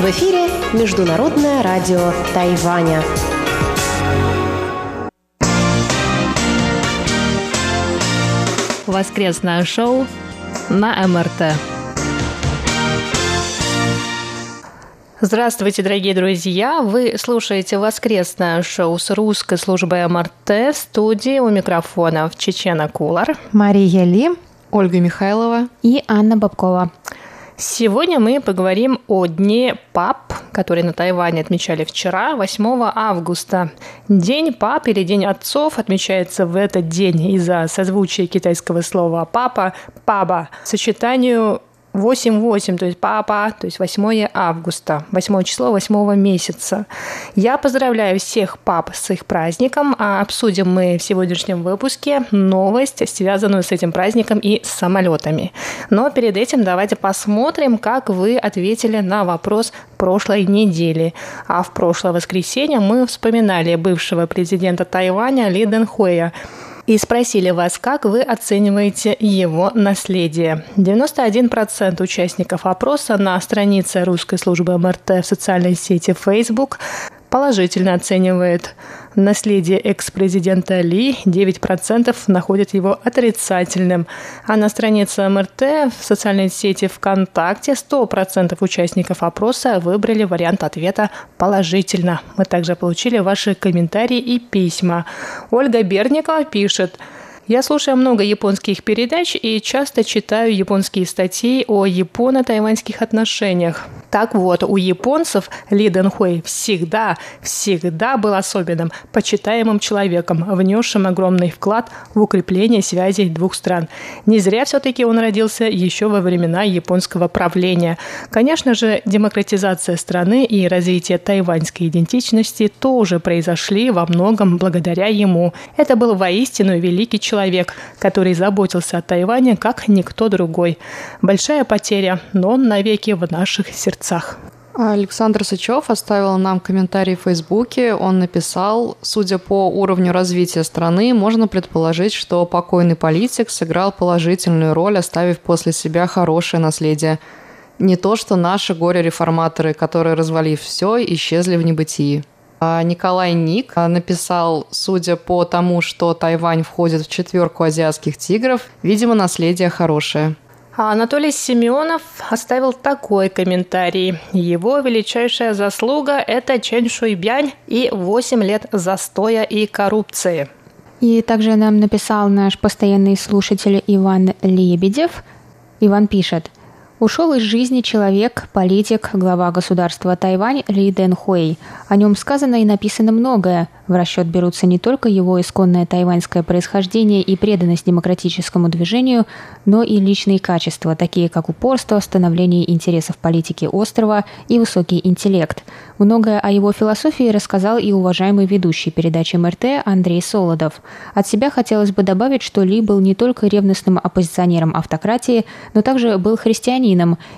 В эфире Международное радио Тайваня. Воскресное шоу на МРТ. Здравствуйте, дорогие друзья! Вы слушаете воскресное шоу с русской службой МРТ в студии у микрофонов Чечена Кулар, Мария Ли, Ольга Михайлова и Анна Бабкова. Сегодня мы поговорим о Дне пап, который на Тайване отмечали вчера, 8 августа. День пап или День отцов отмечается в этот день из-за созвучия китайского слова «папа» – «паба», сочетанию 8-8, то есть папа, то есть 8 августа, 8 число 8 месяца. Я поздравляю всех пап с их праздником, а обсудим мы в сегодняшнем выпуске новость, связанную с этим праздником и с самолетами. Но перед этим давайте посмотрим, как вы ответили на вопрос прошлой недели. А в прошлое воскресенье мы вспоминали бывшего президента Тайваня Ли Дэн Хуэя, и спросили вас, как вы оцениваете его наследие. 91% участников опроса на странице русской службы МРТ в социальной сети Facebook положительно оценивает наследие экс-президента Ли, 9% находят его отрицательным. А на странице МРТ в социальной сети ВКонтакте 100% участников опроса выбрали вариант ответа положительно. Мы также получили ваши комментарии и письма. Ольга Берникова пишет – я слушаю много японских передач и часто читаю японские статьи о японо-тайваньских отношениях. Так вот, у японцев Ли Дэн Хуэй всегда, всегда был особенным, почитаемым человеком, внесшим огромный вклад в укрепление связей двух стран. Не зря все-таки он родился еще во времена японского правления. Конечно же, демократизация страны и развитие тайваньской идентичности тоже произошли во многом благодаря ему. Это был воистину великий человек человек, который заботился о Тайване как никто другой. Большая потеря, но он навеки в наших сердцах. Александр Сычев оставил нам комментарий в Фейсбуке. Он написал, судя по уровню развития страны, можно предположить, что покойный политик сыграл положительную роль, оставив после себя хорошее наследие. Не то, что наши горе-реформаторы, которые, развалив все, исчезли в небытии. А Николай Ник а, написал, судя по тому, что Тайвань входит в четверку азиатских тигров, видимо, наследие хорошее. А Анатолий Семенов оставил такой комментарий. Его величайшая заслуга – это Чен Шуйбянь и 8 лет застоя и коррупции. И также нам написал наш постоянный слушатель Иван Лебедев. Иван пишет – Ушел из жизни человек, политик, глава государства Тайвань Ли Дэн Хуэй. О нем сказано и написано многое. В расчет берутся не только его исконное тайваньское происхождение и преданность демократическому движению, но и личные качества, такие как упорство, становление интересов политики острова и высокий интеллект. Многое о его философии рассказал и уважаемый ведущий передачи МРТ Андрей Солодов. От себя хотелось бы добавить, что Ли был не только ревностным оппозиционером автократии, но также был христианином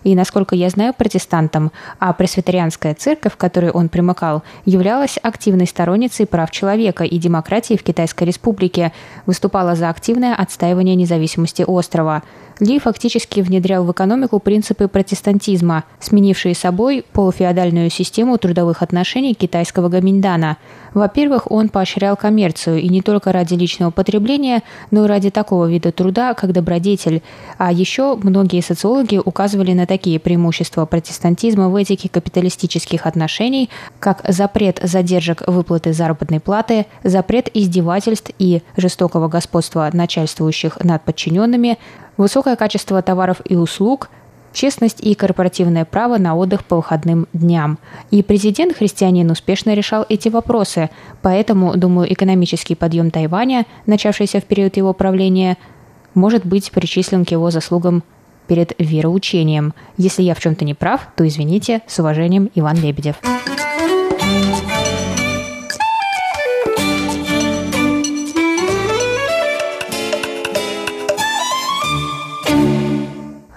и, насколько я знаю, протестантом, а пресвитерианская церковь, к которой он примыкал, являлась активной сторонницей прав человека и демократии в Китайской Республике, выступала за активное отстаивание независимости острова. Ли фактически внедрял в экономику принципы протестантизма, сменившие собой полуфеодальную систему трудовых отношений китайского гаминьдана – во-первых, он поощрял коммерцию, и не только ради личного потребления, но и ради такого вида труда, как добродетель. А еще многие социологи указывали на такие преимущества протестантизма в этике капиталистических отношений, как запрет задержек выплаты заработной платы, запрет издевательств и жестокого господства начальствующих над подчиненными, высокое качество товаров и услуг – честность и корпоративное право на отдых по выходным дням. И президент-христианин успешно решал эти вопросы, поэтому, думаю, экономический подъем Тайваня, начавшийся в период его правления, может быть причислен к его заслугам перед вероучением. Если я в чем-то не прав, то извините, с уважением, Иван Лебедев.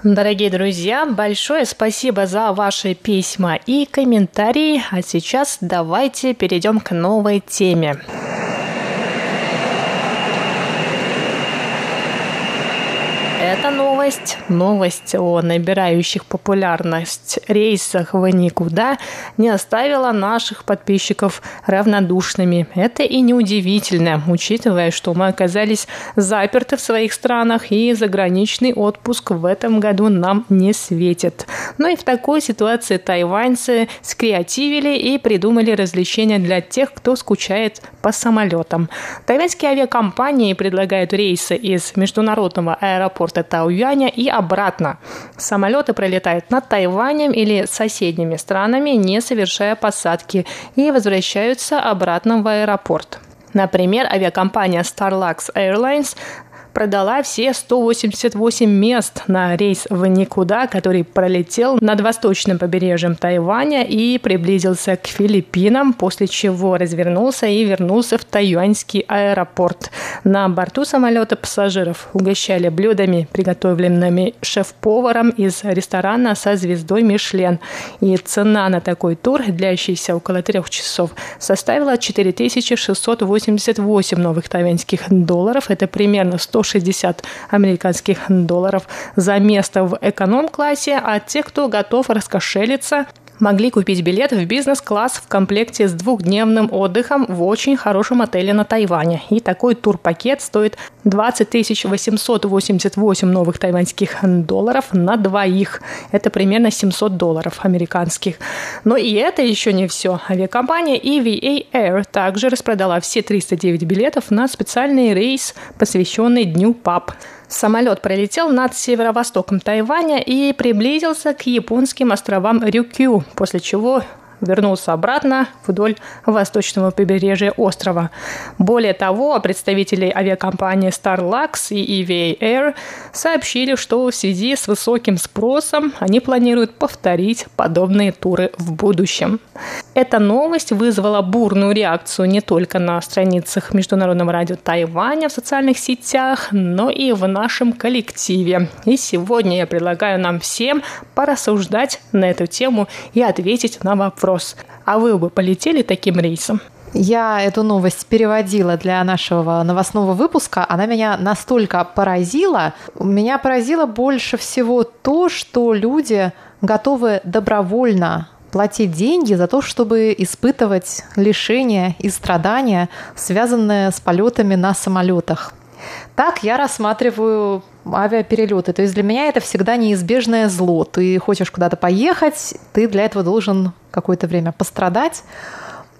Дорогие друзья, большое спасибо за ваши письма и комментарии. А сейчас давайте перейдем к новой теме. Эта новость, новость о набирающих популярность рейсах в никуда, не оставила наших подписчиков равнодушными. Это и неудивительно, учитывая, что мы оказались заперты в своих странах и заграничный отпуск в этом году нам не светит. Но и в такой ситуации тайваньцы скреативили и придумали развлечения для тех, кто скучает по самолетам. Тайваньские авиакомпании предлагают рейсы из международного аэропорта Тауюаня и обратно. Самолеты пролетают над Тайванем или соседними странами, не совершая посадки, и возвращаются обратно в аэропорт. Например, авиакомпания Starlux Airlines продала все 188 мест на рейс в никуда, который пролетел над восточным побережьем Тайваня и приблизился к Филиппинам, после чего развернулся и вернулся в тайюаньский аэропорт. На борту самолета пассажиров угощали блюдами, приготовленными шеф-поваром из ресторана со звездой Мишлен. И цена на такой тур, длящийся около трех часов, составила 4688 новых тайваньских долларов. Это примерно 100 160 американских долларов за место в эконом-классе, а те, кто готов раскошелиться, могли купить билет в бизнес-класс в комплекте с двухдневным отдыхом в очень хорошем отеле на Тайване. И такой турпакет стоит 20 888 новых тайваньских долларов на двоих. Это примерно 700 долларов американских. Но и это еще не все. Авиакомпания EVA Air также распродала все 309 билетов на специальный рейс, посвященный Дню ПАП. Самолет пролетел над северо-востоком Тайваня и приблизился к японским островам Рюкю, после чего вернулся обратно вдоль восточного побережья острова. Более того, представители авиакомпании Starlux и EVA Air сообщили, что в связи с высоким спросом они планируют повторить подобные туры в будущем. Эта новость вызвала бурную реакцию не только на страницах Международного радио Тайваня в социальных сетях, но и в нашем коллективе. И сегодня я предлагаю нам всем порассуждать на эту тему и ответить на вопрос вопрос. А вы бы полетели таким рейсом? Я эту новость переводила для нашего новостного выпуска. Она меня настолько поразила. Меня поразило больше всего то, что люди готовы добровольно платить деньги за то, чтобы испытывать лишения и страдания, связанные с полетами на самолетах. Так я рассматриваю авиаперелеты. То есть для меня это всегда неизбежное зло. Ты хочешь куда-то поехать, ты для этого должен какое-то время пострадать,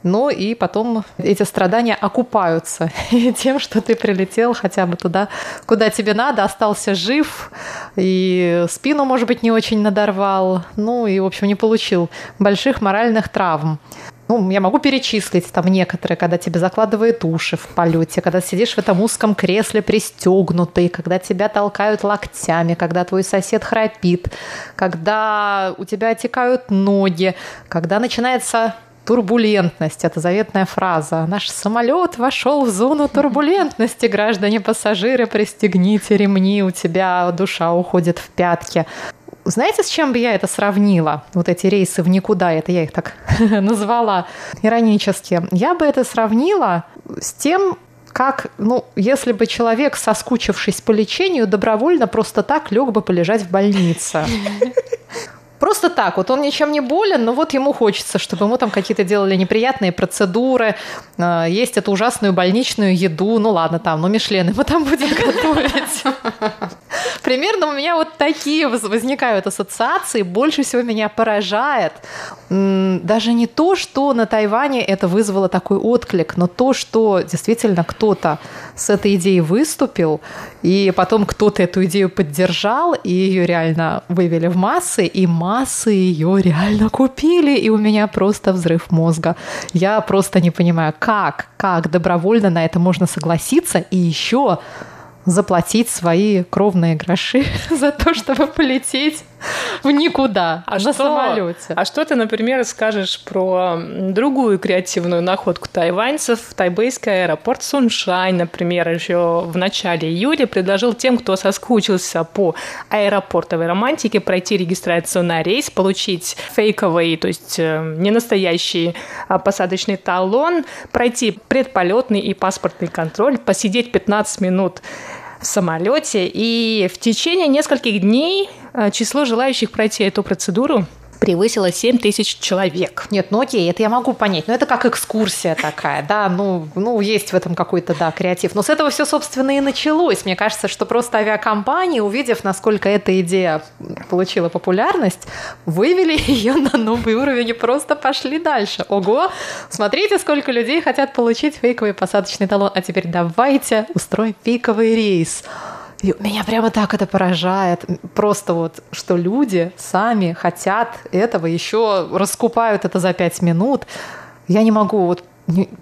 но и потом эти страдания окупаются тем, что ты прилетел хотя бы туда, куда тебе надо, остался жив, и спину, может быть, не очень надорвал, ну и, в общем, не получил больших моральных травм. Ну, я могу перечислить там некоторые, когда тебе закладывают уши в полете, когда сидишь в этом узком кресле пристегнутый, когда тебя толкают локтями, когда твой сосед храпит, когда у тебя отекают ноги, когда начинается турбулентность. Это заветная фраза. Наш самолет вошел в зону турбулентности. Граждане пассажиры, пристегните ремни, у тебя душа уходит в пятки. Знаете, с чем бы я это сравнила? Вот эти рейсы в никуда, это я их так назвала иронически. Я бы это сравнила с тем, как, ну, если бы человек, соскучившись по лечению, добровольно просто так лег бы полежать в больнице. Просто так, вот он ничем не болен, но вот ему хочется, чтобы ему там какие-то делали неприятные процедуры, э, есть эту ужасную больничную еду, ну ладно, там, ну Мишлен ему там будет готовить. Примерно у меня вот такие возникают ассоциации. Больше всего меня поражает даже не то, что на Тайване это вызвало такой отклик, но то, что действительно кто-то с этой идеей выступил, и потом кто-то эту идею поддержал, и ее реально вывели в массы, и массы ее реально купили, и у меня просто взрыв мозга. Я просто не понимаю, как, как добровольно на это можно согласиться, и еще заплатить свои кровные гроши за то, чтобы полететь в никуда а на что, самолете. А что ты, например, скажешь про другую креативную находку тайваньцев? Тайбейский аэропорт Суншань, например, еще в начале июля предложил тем, кто соскучился по аэропортовой романтике, пройти регистрацию на рейс, получить фейковый, то есть э, не настоящий а посадочный талон, пройти предполетный и паспортный контроль, посидеть 15 минут в самолете, и в течение нескольких дней число желающих пройти эту процедуру превысило 7 тысяч человек. Нет, ну окей, это я могу понять. Но это как экскурсия такая, да, ну, ну есть в этом какой-то, да, креатив. Но с этого все, собственно, и началось. Мне кажется, что просто авиакомпании, увидев, насколько эта идея получила популярность, вывели ее на новый уровень и просто пошли дальше. Ого, смотрите, сколько людей хотят получить фейковый посадочный талон. А теперь давайте устроим фейковый рейс. И меня прямо так это поражает. Просто вот, что люди сами хотят этого, еще раскупают это за пять минут. Я не могу вот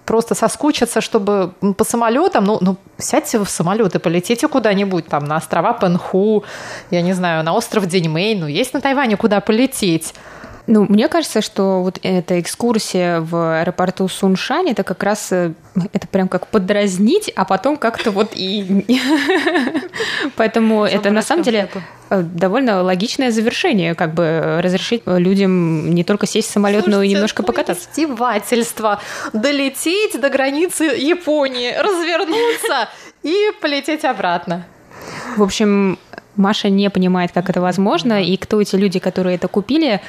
просто соскучиться, чтобы по самолетам, ну, ну сядьте в самолет и полетите куда-нибудь, там, на острова Пенху, я не знаю, на остров Деньмэй, ну, есть на Тайване куда полететь. Ну, мне кажется, что вот эта экскурсия в аэропорту Суншань, это как раз, э, это прям как подразнить, а потом как-то вот и... Поэтому это на самом деле э, довольно логичное завершение, как бы разрешить людям не только сесть в самолет, но и немножко покататься. Издевательство. Долететь до границы Японии, развернуться и полететь обратно. В общем, Маша не понимает, как это возможно, и кто эти люди, которые это купили,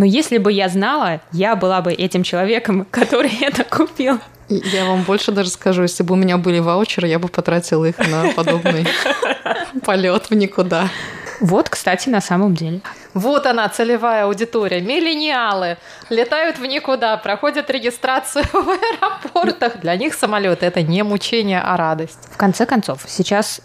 но если бы я знала, я была бы этим человеком, который это купил. Я вам больше даже скажу, если бы у меня были ваучеры, я бы потратила их на подобный полет в никуда. Вот, кстати, на самом деле. Вот она, целевая аудитория. Миллениалы летают в никуда, проходят регистрацию в аэропортах. Для них самолет это не мучение, а радость. В конце концов, сейчас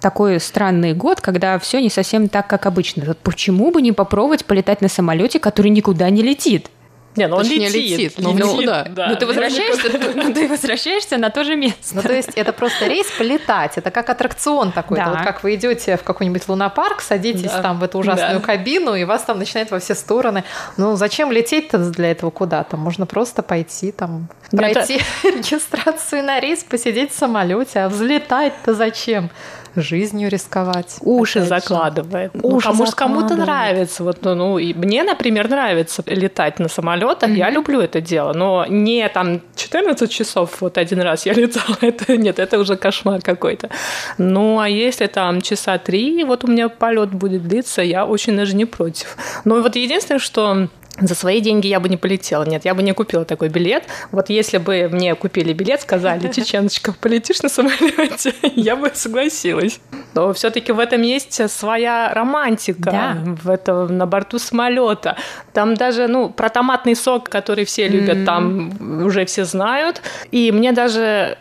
такой странный год, когда все не совсем так, как обычно. почему бы не попробовать полетать на самолете, который никуда не летит? Не, ну он летит. летит, но ну, никуда. Да. Ну, ты возвращаешься, ну, ты возвращаешься на то же место. Ну, то есть это просто рейс полетать. Это как аттракцион такой. Да. Вот как вы идете в какой-нибудь лунопарк, садитесь да. там в эту ужасную да. кабину, и вас там начинает во все стороны. Ну, зачем лететь-то для этого куда-то? Можно просто пойти там, пройти это... регистрацию на рейс, посидеть в самолете. А взлетать-то зачем? Жизнью рисковать. Уши закладывает. Ну, Уши кому кому-то нравится. Вот, ну, ну, и мне, например, нравится летать на самолетах. Mm-hmm. Я люблю это дело. Но не там 14 часов вот один раз я летала. Это, нет, это уже кошмар какой-то. Ну, а если там часа три, вот у меня полет будет длиться, я очень даже не против. Но вот единственное, что за свои деньги я бы не полетела. Нет, я бы не купила такой билет. Вот если бы мне купили билет, сказали, Чеченочка, полетишь на самолете, я бы согласилась. Но все-таки в этом есть своя романтика. Да. В этом на борту самолета. Там даже, ну, про томатный сок, который все любят, mm-hmm. там уже все знают. И мне даже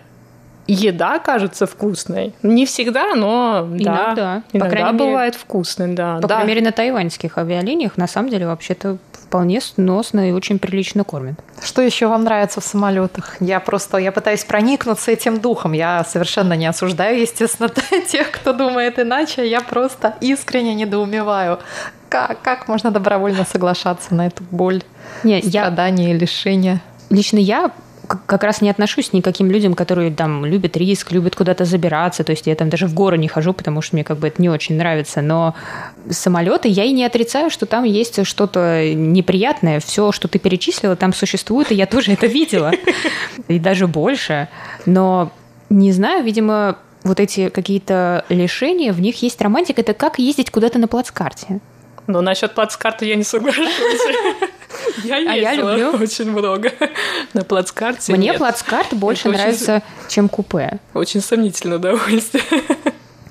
еда кажется вкусной. Не всегда, но иногда, да, иногда по крайней бывает мере, вкусной, да. По да. крайней мере, на тайваньских авиалиниях на самом деле вообще-то вполне сносно и очень прилично кормят. Что еще вам нравится в самолетах? Я просто я пытаюсь проникнуться этим духом. Я совершенно не осуждаю, естественно, тех, кто думает иначе. Я просто искренне недоумеваю. Как, как можно добровольно соглашаться на эту боль, не, страдания я... и лишения? Лично я как раз не отношусь ни к каким людям, которые там любят риск, любят куда-то забираться. То есть я там даже в горы не хожу, потому что мне как бы это не очень нравится. Но самолеты, я и не отрицаю, что там есть что-то неприятное. Все, что ты перечислила, там существует, и я тоже это видела. И даже больше. Но не знаю, видимо, вот эти какие-то лишения, в них есть романтика. Это как ездить куда-то на плацкарте. Но насчет плацкарта я не соглашусь. Я а я люблю очень много на плацкарте. Мне плацкарт больше нравится, чем купе. Очень сомнительное удовольствие.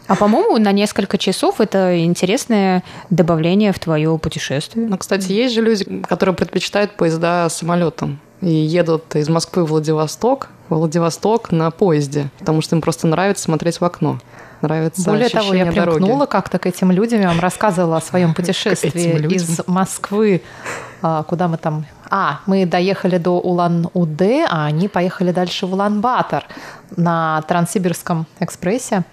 А по-моему, на несколько часов это интересное добавление в твое путешествие. Ну, кстати, есть же люди, которые предпочитают поезда самолетом и едут из Москвы в Владивосток, в Владивосток на поезде, потому что им просто нравится смотреть в окно нравится Более того, я примкнула как-то к этим людям. Я вам рассказывала о своем путешествии из Москвы. А, куда мы там? А, мы доехали до Улан-Удэ, а они поехали дальше в Улан-Батор на Транссибирском экспрессе.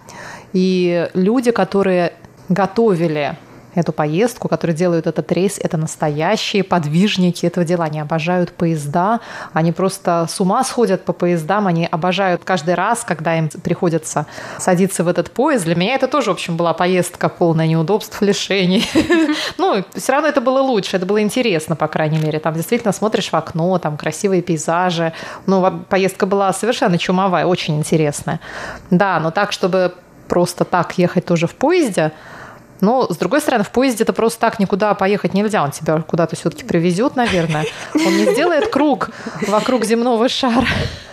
И люди, которые готовили эту поездку, которые делают этот рейс, это настоящие подвижники этого дела. Они обожают поезда, они просто с ума сходят по поездам, они обожают каждый раз, когда им приходится садиться в этот поезд. Для меня это тоже, в общем, была поездка полная неудобств, лишений. Ну, все равно это было лучше, это было интересно, по крайней мере. Там действительно смотришь в окно, там красивые пейзажи. Ну, поездка была совершенно чумовая, очень интересная. Да, но так, чтобы просто так ехать тоже в поезде. Но, с другой стороны, в поезде это просто так никуда поехать нельзя. Он тебя куда-то все-таки привезет, наверное. Он не сделает круг вокруг земного шара.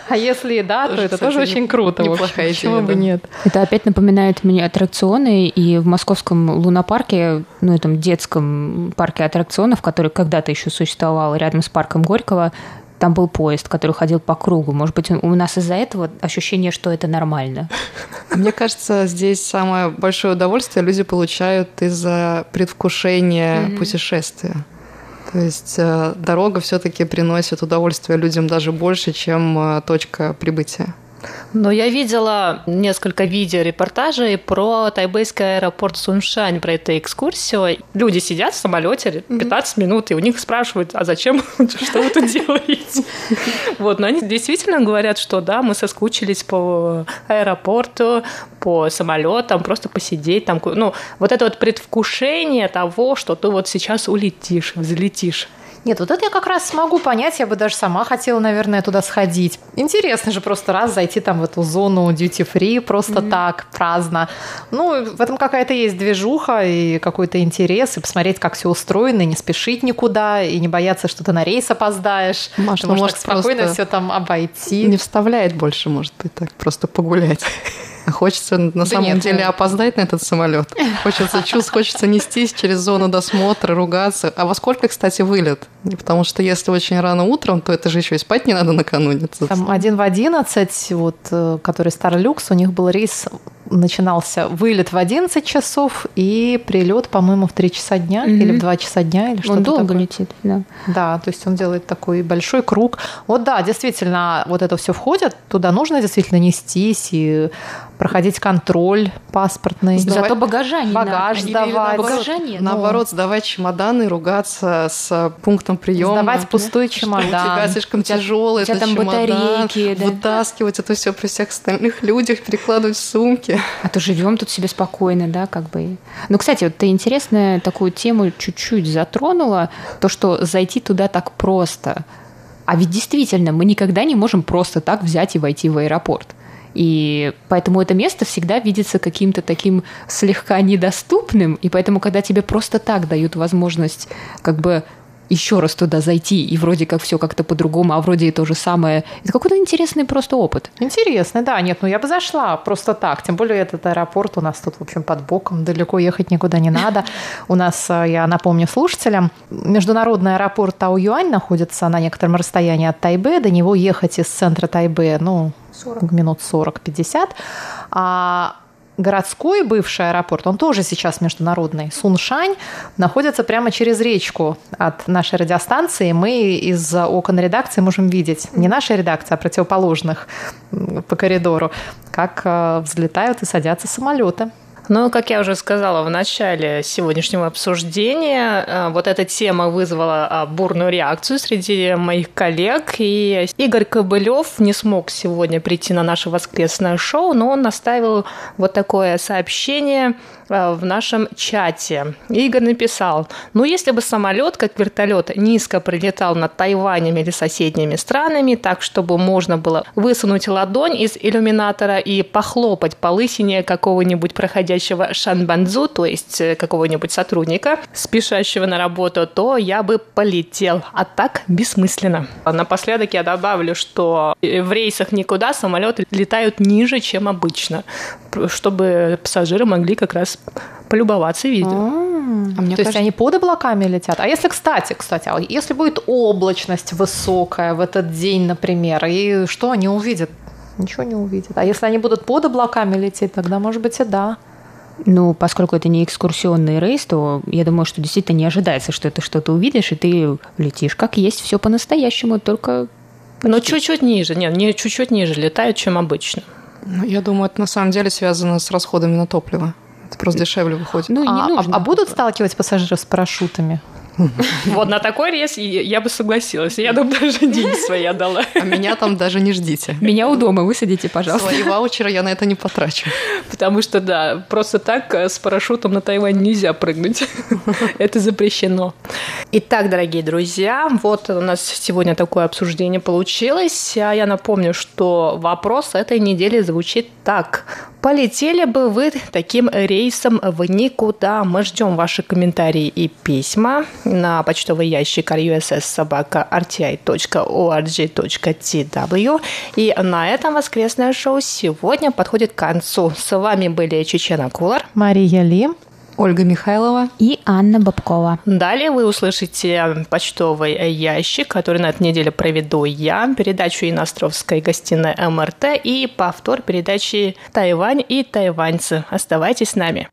А если да, то это тоже очень круто. Неплохая идея. Почему бы нет? Это опять напоминает мне аттракционы. И в московском лунопарке, ну, этом детском парке аттракционов, который когда-то еще существовал рядом с парком Горького, там был поезд, который ходил по кругу. Может быть, у нас из-за этого ощущение, что это нормально. Мне кажется, здесь самое большое удовольствие люди получают из-за предвкушения mm-hmm. путешествия. То есть э, дорога все-таки приносит удовольствие людям даже больше, чем э, точка прибытия. Но я видела несколько видеорепортажей про тайбэйский аэропорт Суншань, про эту экскурсию. Люди сидят в самолете 15 минут, и у них спрашивают, а зачем, что вы тут делаете? Вот, но они действительно говорят, что да, мы соскучились по аэропорту, по самолетам, просто посидеть там. Ну, вот это вот предвкушение того, что ты вот сейчас улетишь, взлетишь. Нет, вот это я как раз смогу понять, я бы даже сама хотела, наверное, туда сходить. Интересно же просто раз зайти там в эту зону duty-free просто mm-hmm. так, праздно. Ну, в этом какая-то есть движуха и какой-то интерес, и посмотреть, как все устроено, и не спешить никуда, и не бояться, что ты на рейс опоздаешь. Маш, ты может спокойно все там обойти. Не вставляет больше, может быть, так, просто погулять. Хочется на да самом нет, деле нет. опоздать на этот самолет. Хочется чувств, хочется нестись через зону досмотра, ругаться. А во сколько, кстати, вылет? Потому что если очень рано утром, то это же еще и спать не надо накануне. Там один в одиннадцать, вот, э, который Старлюкс, у них был рейс начинался вылет в 11 часов и прилет, по-моему, в 3 часа дня mm-hmm. или в 2 часа дня или что-то Он долго такое. летит, да. Да, то есть он делает такой большой круг. Вот да, действительно, вот это все входит, туда нужно действительно нестись и проходить контроль паспортный. Сдавать... Зато багажа не Багаж надо. сдавать. наоборот, багажа нет. Наоборот, сдавать чемоданы, ругаться с пунктом приема. Сдавать пустой чемодан. Что у тебя слишком у тебя, тяжелый у тебя этот там чемодан. Батарейки, да? Вытаскивать это все при всех остальных людях, перекладывать в сумки. А то живем тут себе спокойно, да, как бы. Ну, кстати, вот ты интересную такую тему чуть-чуть затронула, то, что зайти туда так просто. А ведь действительно, мы никогда не можем просто так взять и войти в аэропорт. И поэтому это место всегда видится каким-то таким слегка недоступным, и поэтому, когда тебе просто так дают возможность как бы еще раз туда зайти, и вроде как все как-то по-другому, а вроде и то же самое. Это какой-то интересный просто опыт. Интересный, да. Нет, ну я бы зашла просто так. Тем более этот аэропорт у нас тут, в общем, под боком. Далеко ехать никуда не надо. У нас, э, я напомню слушателям, международный аэропорт Тау-Юань находится на некотором расстоянии от Тайбе. До него ехать из центра Тайбе, ну, 40. минут 40-50. А городской бывший аэропорт, он тоже сейчас международный, Суншань, находится прямо через речку от нашей радиостанции. Мы из окон редакции можем видеть не наша редакция, а противоположных по коридору, как э, взлетают и садятся самолеты. Ну, как я уже сказала в начале сегодняшнего обсуждения, э, вот эта тема вызвала а, бурную реакцию среди моих коллег, и Игорь Кобылев не смог сегодня прийти на наше воскресное шоу, но он наставил вот такое сообщение в нашем чате. Игорь написал, ну если бы самолет, как вертолет, низко прилетал над Тайванем или соседними странами, так чтобы можно было высунуть ладонь из иллюминатора и похлопать по лысине какого-нибудь проходящего шанбанзу, то есть э, какого-нибудь сотрудника, спешащего на работу, то я бы полетел. А так бессмысленно. Напоследок я добавлю, что в рейсах никуда самолеты летают ниже, чем обычно, чтобы пассажиры могли как раз полюбоваться видео. А, мне То кажется... есть они под облаками летят. А если, кстати, кстати, а если будет облачность высокая в этот день, например, и что они увидят? Ничего не увидят. А если они будут под облаками лететь, тогда, может быть, и да. Ну, поскольку это не экскурсионный рейс, то я думаю, что действительно не ожидается, что ты что-то увидишь, и ты летишь как есть, все по-настоящему, только... Но чуть-чуть ниже, нет, не чуть-чуть ниже летают, чем обычно. Ну, я думаю, это на самом деле связано с расходами на топливо. Это просто дешевле выходит. Ну, а. А, а будут сталкивать пассажиров с парашютами? Вот на такой рейс я бы согласилась. Я там даже деньги свои отдала. А меня там даже не ждите. Меня у дома высадите, пожалуйста. Свои ваучеры я на это не потрачу. Потому что, да, просто так э, с парашютом на Тайвань нельзя прыгнуть. Это запрещено. Итак, дорогие друзья, вот у нас сегодня такое обсуждение получилось. А я напомню, что вопрос этой недели звучит так. Полетели бы вы таким рейсом в никуда. Мы ждем ваши комментарии и письма на почтовый ящик russsobaka.rti.org.tw. И на этом воскресное шоу сегодня подходит к концу. С вами были Чечена Кулар, Мария Ли, Ольга Михайлова и Анна Бабкова. Далее вы услышите почтовый ящик, который на этой неделе проведу я, передачу Иностровской гостиной МРТ и повтор передачи «Тайвань и тайваньцы». Оставайтесь с нами.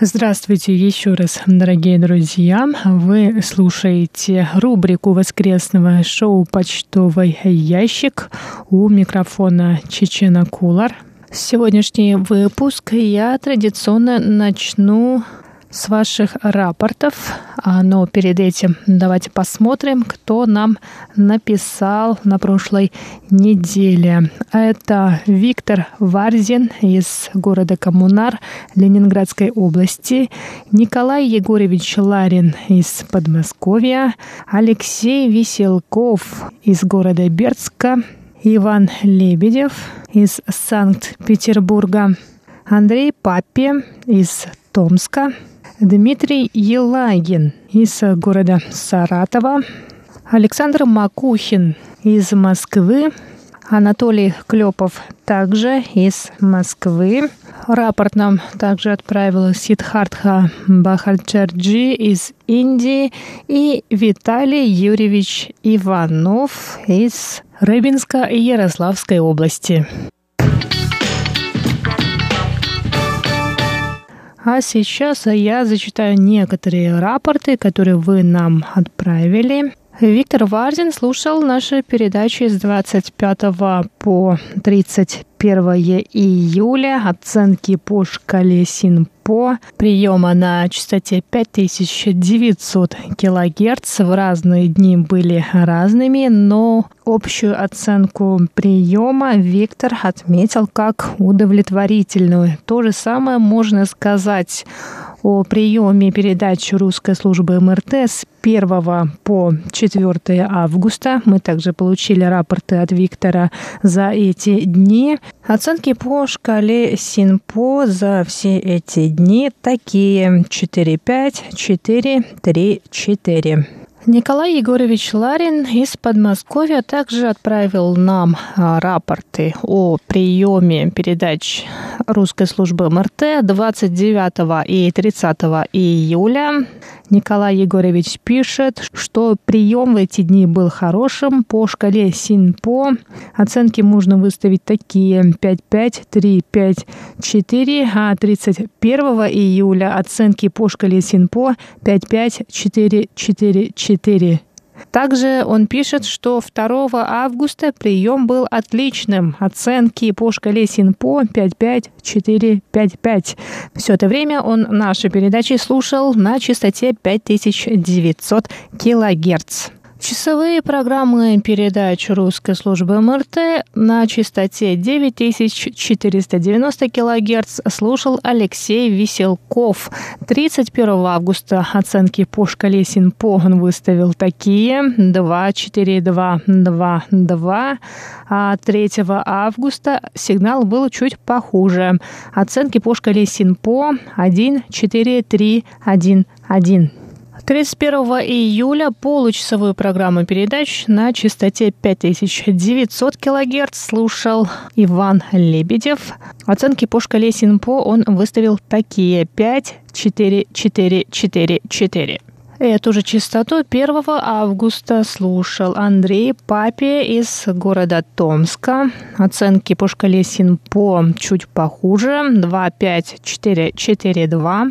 Здравствуйте еще раз, дорогие друзья. Вы слушаете рубрику воскресного шоу «Почтовый ящик». У микрофона Чечена Кулар – Сегодняшний выпуск я традиционно начну с ваших рапортов. А, но перед этим давайте посмотрим, кто нам написал на прошлой неделе. Это Виктор Варзин из города Коммунар Ленинградской области, Николай Егорович Ларин из Подмосковья, Алексей Веселков из города Бердска, Иван Лебедев из Санкт-Петербурга, Андрей Папи из Томска, Дмитрий Елагин из города Саратова, Александр Макухин из Москвы, Анатолий Клепов также из Москвы. Рапорт нам также отправил Сидхартха Бахальчарджи из Индии и Виталий Юрьевич Иванов из Рыбинска и Ярославской области. А сейчас я зачитаю некоторые рапорты, которые вы нам отправили. Виктор Варзин слушал наши передачи с 25 по 31 июля. Оценки по шкале СИНПО. Приема на частоте 5900 килогерц. В разные дни были разными, но общую оценку приема Виктор отметил как удовлетворительную. То же самое можно сказать о приеме передач русской службы МРТ с 1 по 4 августа. Мы также получили рапорты от Виктора за эти дни. Оценки по шкале СИНПО за все эти дни такие 4-5, 4, 3-4. Николай Егорович Ларин из Подмосковья также отправил нам а, рапорты о приеме передач русской службы МРТ 29 и 30 июля. Николай Егорович пишет, что прием в эти дни был хорошим по шкале СИНПО. Оценки можно выставить такие 5-5, 3-5, 4, а 31 июля оценки по шкале СИНПО 5-5, 4, 4, 4. Также он пишет, что 2 августа прием был отличным. Оценки по шкале СИНПО 55455. Все это время он наши передачи слушал на частоте 5900 килогерц. Часовые программы передач русской службы МРТ на частоте 9490 кГц слушал Алексей Веселков. 31 августа оценки по шкале СИНПО он выставил такие 2, 4, 2, 2, 2. А 3 августа сигнал был чуть похуже. Оценки по шкале СИНПО 1, 4, 3, 1, 1. 31 июля получасовую программу передач на частоте 5900 кГц слушал Иван Лебедев. Оценки по шкале СИНПО он выставил такие 5, 4, 4, 4, 4. Эту же частоту 1 августа слушал Андрей Папе из города Томска. Оценки по шкале СИНПО чуть похуже. 2, 5, 4, 4, 2.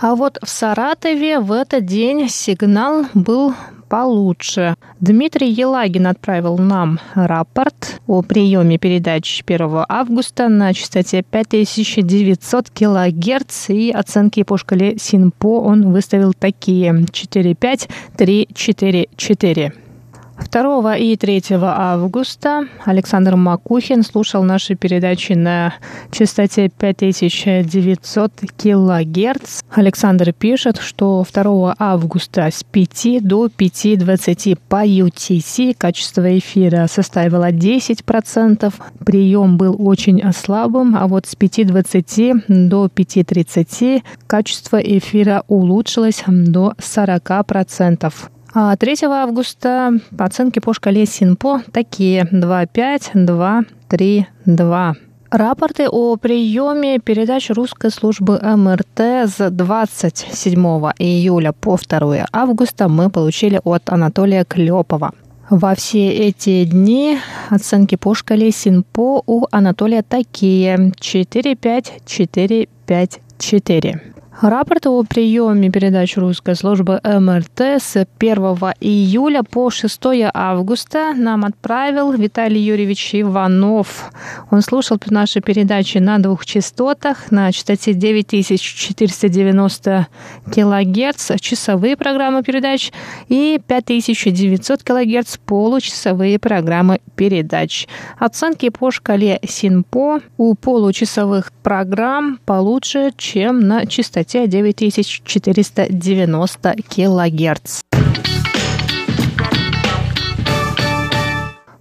А вот в Саратове в этот день сигнал был получше. Дмитрий Елагин отправил нам рапорт о приеме передач 1 августа на частоте 5900 кГц и оценки по шкале СИНПО он выставил такие 4-5, 3-4-4. 2 и 3 августа Александр Макухин слушал наши передачи на частоте 5900 килогерц. Александр пишет, что 2 августа с 5 до 5.20 по UTC качество эфира составило 10%. Прием был очень слабым, а вот с 5.20 до 5.30 качество эфира улучшилось до 40%. А 3 августа оценки по шкале СИНПО такие 2,5, 2, 3, 2. Рапорты о приеме передач русской службы МРТ с 27 июля по 2 августа мы получили от Анатолия Клепова. Во все эти дни оценки по шкале СИНПО у Анатолия такие 4, 5, 4, 5, 4. Рапорт о приеме передач русской службы МРТ с 1 июля по 6 августа нам отправил Виталий Юрьевич Иванов. Он слушал наши передачи на двух частотах, на частоте 9490 килогерц, часовые программы передач, и 5900 килогерц, получасовые программы передач. Оценки по шкале СИНПО у получасовых программ получше, чем на частоте частоте 9490 килогерц.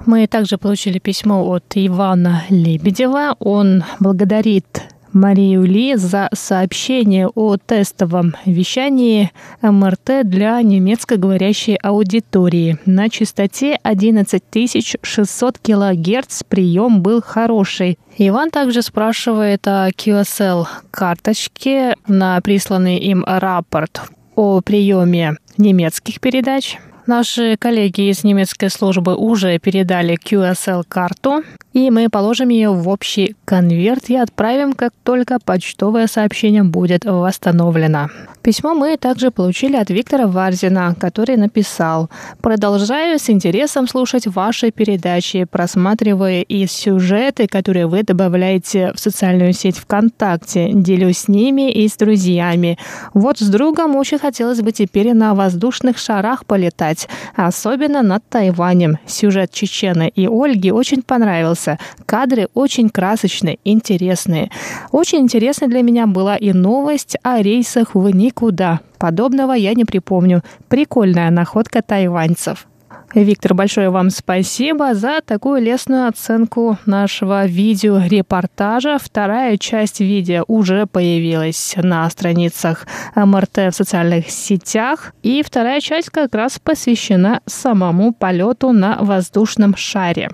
Мы также получили письмо от Ивана Лебедева. Он благодарит Марию Ли за сообщение о тестовом вещании МРТ для немецкоговорящей аудитории. На частоте 11600 кГц прием был хороший. Иван также спрашивает о QSL карточке на присланный им рапорт о приеме немецких передач. Наши коллеги из немецкой службы уже передали QSL-карту, и мы положим ее в общий конверт и отправим, как только почтовое сообщение будет восстановлено. Письмо мы также получили от Виктора Варзина, который написал «Продолжаю с интересом слушать ваши передачи, просматривая и сюжеты, которые вы добавляете в социальную сеть ВКонтакте. Делюсь с ними и с друзьями. Вот с другом очень хотелось бы теперь на воздушных шарах полетать, особенно над Тайванем. Сюжет Чечены и Ольги очень понравился. Кадры очень красочные, интересные. Очень интересной для меня была и новость о рейсах в Ник никуда. Подобного я не припомню. Прикольная находка тайваньцев. Виктор, большое вам спасибо за такую лестную оценку нашего видеорепортажа. Вторая часть видео уже появилась на страницах МРТ в социальных сетях. И вторая часть как раз посвящена самому полету на воздушном шаре.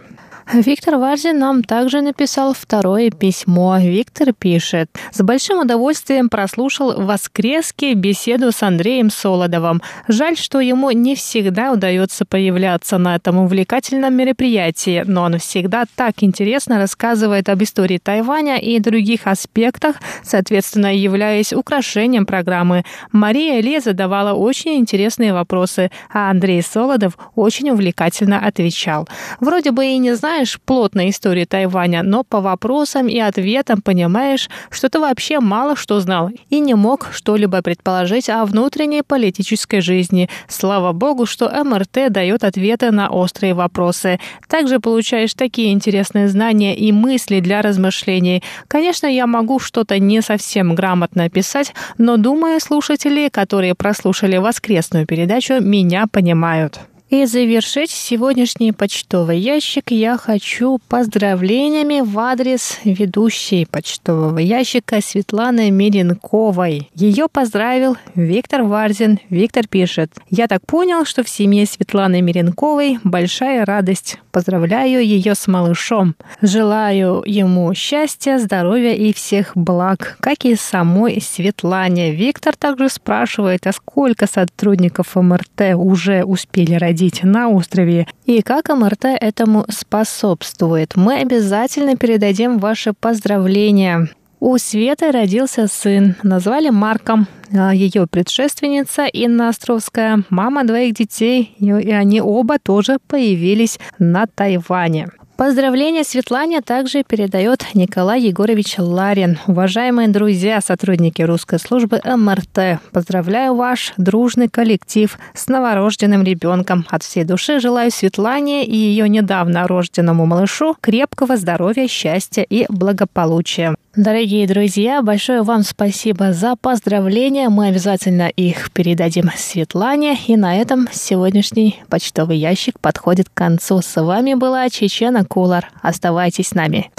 Виктор Варзин нам также написал второе письмо. Виктор пишет. С большим удовольствием прослушал в воскреске беседу с Андреем Солодовым. Жаль, что ему не всегда удается появляться на этом увлекательном мероприятии, но он всегда так интересно рассказывает об истории Тайваня и других аспектах, соответственно, являясь украшением программы. Мария Ли задавала очень интересные вопросы, а Андрей Солодов очень увлекательно отвечал. Вроде бы и не знаю, знаешь плотно историю Тайваня, но по вопросам и ответам понимаешь, что ты вообще мало что знал и не мог что-либо предположить о внутренней политической жизни. Слава богу, что МРТ дает ответы на острые вопросы. Также получаешь такие интересные знания и мысли для размышлений. Конечно, я могу что-то не совсем грамотно описать, но думаю, слушатели, которые прослушали воскресную передачу, меня понимают. И завершить сегодняшний почтовый ящик я хочу поздравлениями в адрес ведущей почтового ящика Светланы Миренковой. Ее поздравил Виктор Варзин. Виктор пишет, «Я так понял, что в семье Светланы Миренковой большая радость. Поздравляю ее с малышом. Желаю ему счастья, здоровья и всех благ, как и самой Светлане». Виктор также спрашивает, а сколько сотрудников МРТ уже успели родить на острове и как МРТ этому способствует. Мы обязательно передадим ваши поздравления. У Светы родился сын, назвали Марком. А Ее предшественница Инна Островская, мама двоих детей, и они оба тоже появились на Тайване. Поздравления Светлане также передает Николай Егорович Ларин. Уважаемые друзья, сотрудники русской службы МРТ, поздравляю ваш дружный коллектив с новорожденным ребенком. От всей души желаю Светлане и ее недавно рожденному малышу крепкого здоровья, счастья и благополучия. Дорогие друзья, большое вам спасибо за поздравления. Мы обязательно их передадим Светлане. И на этом сегодняшний почтовый ящик подходит к концу. С вами была Чечена Кулар. Оставайтесь с нами.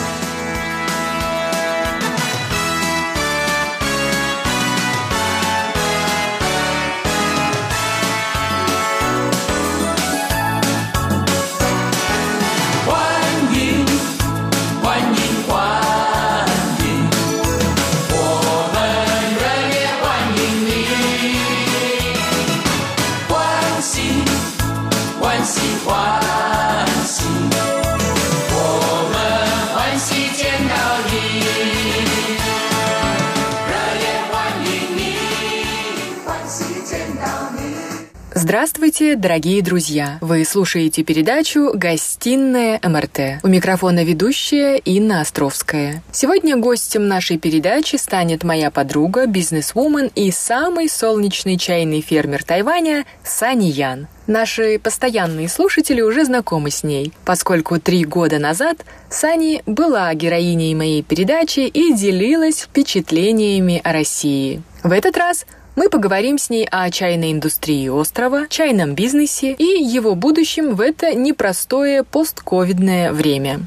Здравствуйте, дорогие друзья! Вы слушаете передачу «Гостиная МРТ». У микрофона ведущая Инна Островская. Сегодня гостем нашей передачи станет моя подруга, бизнесвумен и самый солнечный чайный фермер Тайваня Сани Ян. Наши постоянные слушатели уже знакомы с ней, поскольку три года назад Сани была героиней моей передачи и делилась впечатлениями о России. В этот раз – мы поговорим с ней о чайной индустрии острова, чайном бизнесе и его будущем в это непростое постковидное время.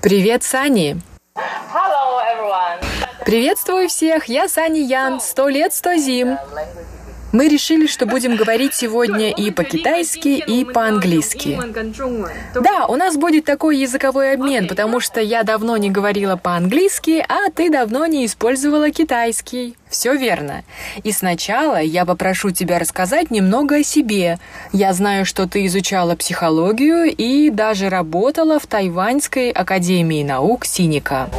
Привет, Сани! Приветствую всех, я Сани Ян, сто лет, сто зим. Мы решили, что будем говорить сегодня и по-китайски, и по-английски. Да, у нас будет такой языковой обмен, потому что я давно не говорила по-английски, а ты давно не использовала китайский. Все верно. И сначала я попрошу тебя рассказать немного о себе. Я знаю, что ты изучала психологию и даже работала в Тайваньской академии наук Синика.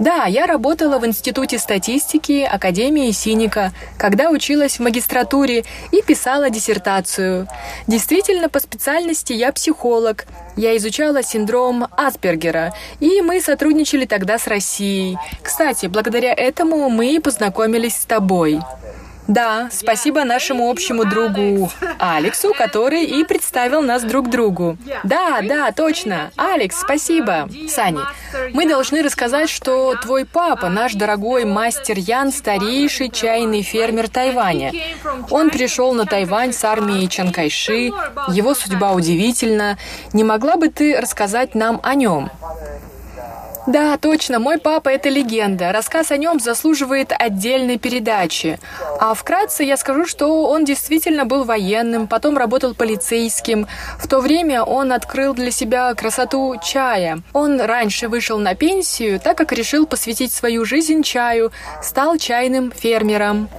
Да, я работала в Институте статистики Академии Синика, когда училась в магистратуре и писала диссертацию. Действительно, по специальности я психолог. Я изучала синдром Аспергера, и мы сотрудничали тогда с Россией. Кстати, благодаря этому мы познакомились с тобой. Да, спасибо нашему общему другу Алексу, который и представил нас друг другу. Да, да, точно. Алекс, спасибо. Сани, мы должны рассказать, что твой папа, наш дорогой мастер Ян, старейший чайный фермер Тайваня. Он пришел на Тайвань с армией Чанкайши. Его судьба удивительна. Не могла бы ты рассказать нам о нем? Да, точно, мой папа — это легенда. Рассказ о нем заслуживает отдельной передачи. А вкратце я скажу, что он действительно был военным, потом работал полицейским. В то время он открыл для себя красоту чая. Он раньше вышел на пенсию, так как решил посвятить свою жизнь чаю, стал чайным фермером.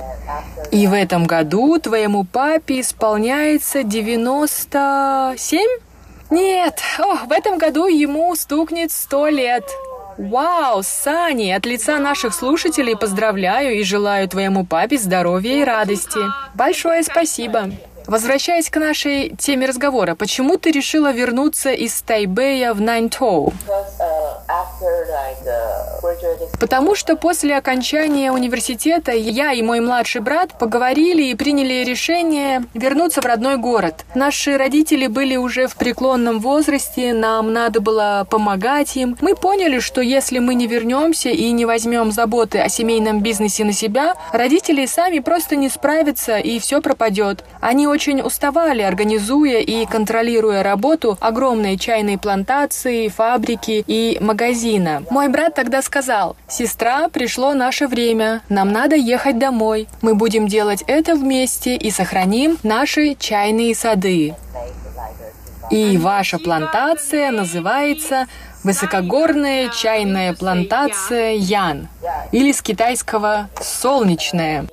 И в этом году твоему папе исполняется 97? Нет, о, в этом году ему стукнет 100 лет. Вау, Сани, от лица наших слушателей поздравляю и желаю твоему папе здоровья и радости. Большое спасибо. Возвращаясь к нашей теме разговора, почему ты решила вернуться из Тайбэя в Наньтоу? Потому что после окончания университета я и мой младший брат поговорили и приняли решение вернуться в родной город. Наши родители были уже в преклонном возрасте, нам надо было помогать им. Мы поняли, что если мы не вернемся и не возьмем заботы о семейном бизнесе на себя, родители сами просто не справятся и все пропадет. Они очень уставали, организуя и контролируя работу огромной чайной плантации, фабрики и магазина. Мой брат тогда сказал, «Сестра, пришло наше время, нам надо ехать домой. Мы будем делать это вместе и сохраним наши чайные сады». И ваша плантация называется Высокогорная чайная плантация Ян или с китайского «солнечная».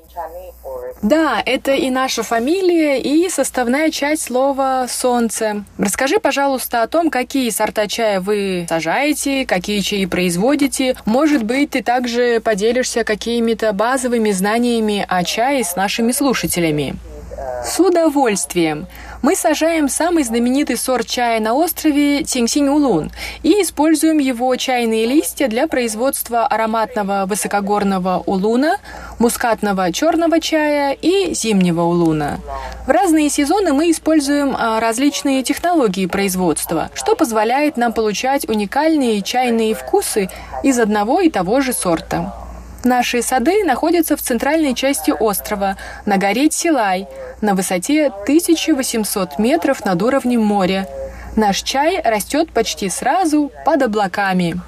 Да, это и наша фамилия, и составная часть слова «солнце». Расскажи, пожалуйста, о том, какие сорта чая вы сажаете, какие чаи производите. Может быть, ты также поделишься какими-то базовыми знаниями о чае с нашими слушателями. С удовольствием. Мы сажаем самый знаменитый сорт чая на острове Тинсинь-Улун и используем его чайные листья для производства ароматного высокогорного улуна, мускатного черного чая и зимнего улуна. В разные сезоны мы используем а, различные технологии производства, что позволяет нам получать уникальные чайные вкусы из одного и того же сорта. Наши сады находятся в центральной части острова, на горе Тилай, на высоте 1800 метров над уровнем моря. Наш чай растет почти сразу под облаками.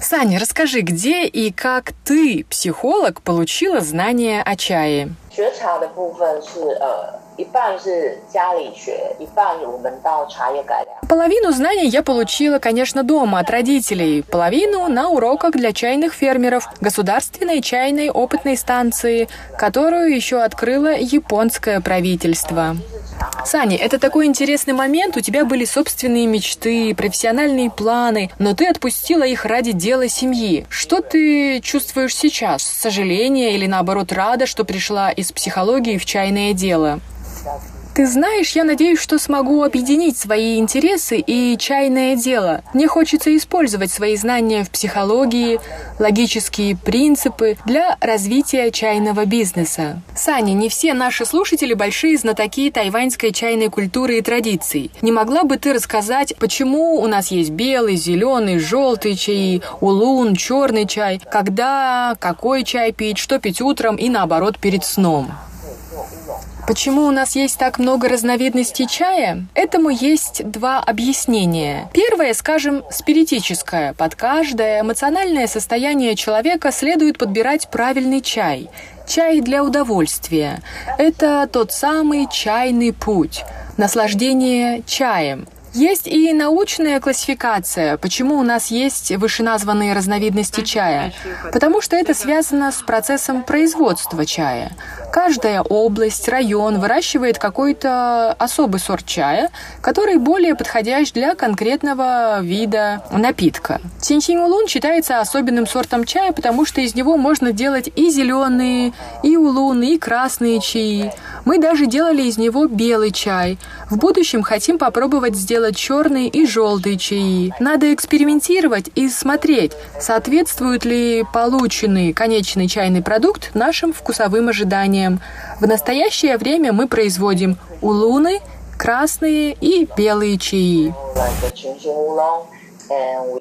Саня, расскажи, где и как ты, психолог, получила знания о чае? 学茶的部分是呃 Половину знаний я получила, конечно, дома от родителей, половину на уроках для чайных фермеров Государственной чайной опытной станции, которую еще открыло японское правительство. Саня, это такой интересный момент. У тебя были собственные мечты, профессиональные планы, но ты отпустила их ради дела семьи. Что ты чувствуешь сейчас? Сожаление или наоборот рада, что пришла из психологии в чайное дело? Ты знаешь, я надеюсь, что смогу объединить свои интересы и чайное дело. Мне хочется использовать свои знания в психологии, логические принципы для развития чайного бизнеса. Саня, не все наши слушатели большие знатоки тайваньской чайной культуры и традиций. Не могла бы ты рассказать, почему у нас есть белый, зеленый, желтый чай, улун, черный чай, когда, какой чай пить, что пить утром и наоборот перед сном? Почему у нас есть так много разновидностей чая? Этому есть два объяснения. Первое, скажем, спиритическое. Под каждое эмоциональное состояние человека следует подбирать правильный чай. Чай для удовольствия. Это тот самый чайный путь. Наслаждение чаем. Есть и научная классификация, почему у нас есть вышеназванные разновидности чая. Потому что это связано с процессом производства чая. Каждая область, район выращивает какой-то особый сорт чая, который более подходящ для конкретного вида напитка. Тиньсинь-улун считается особенным сортом чая, потому что из него можно делать и зеленые, и улуны, и красные чаи. Мы даже делали из него белый чай. В будущем хотим попробовать сделать делать черные и желтые чаи. Надо экспериментировать и смотреть, соответствует ли полученный конечный чайный продукт нашим вкусовым ожиданиям. В настоящее время мы производим улуны, красные и белые чаи.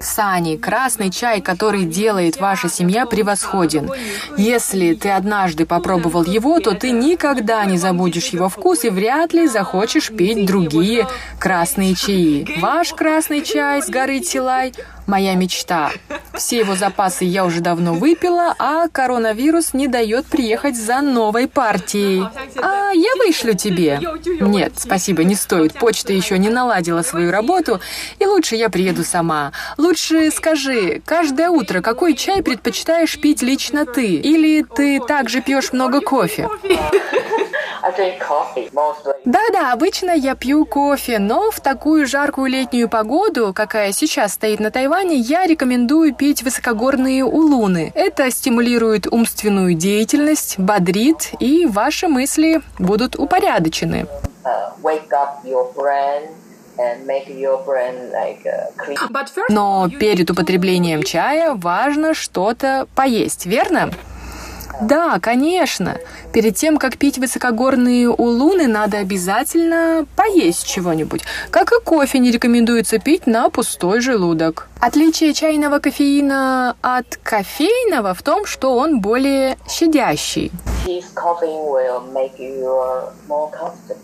Сани, красный чай, который делает ваша семья, превосходен. Если ты однажды попробовал его, то ты никогда не забудешь его вкус и вряд ли захочешь пить другие красные чаи. Ваш красный чай с горы Тилай моя мечта. Все его запасы я уже давно выпила, а коронавирус не дает приехать за новой партией. А я вышлю тебе. Нет, спасибо, не стоит. Почта еще не наладила свою работу, и лучше я приеду сама. Лучше скажи, каждое утро какой чай предпочитаешь пить лично ты? Или ты также пьешь много кофе? Да-да, обычно я пью кофе, но в такую жаркую летнюю погоду, какая сейчас стоит на Тайване, я рекомендую пить высокогорные улуны. Это стимулирует умственную деятельность, бодрит, и ваши мысли будут упорядочены. Но перед употреблением чая важно что-то поесть, верно? Да, конечно. Перед тем, как пить высокогорные улуны, надо обязательно поесть чего-нибудь. Как и кофе не рекомендуется пить на пустой желудок. Отличие чайного кофеина от кофейного в том, что он более щадящий.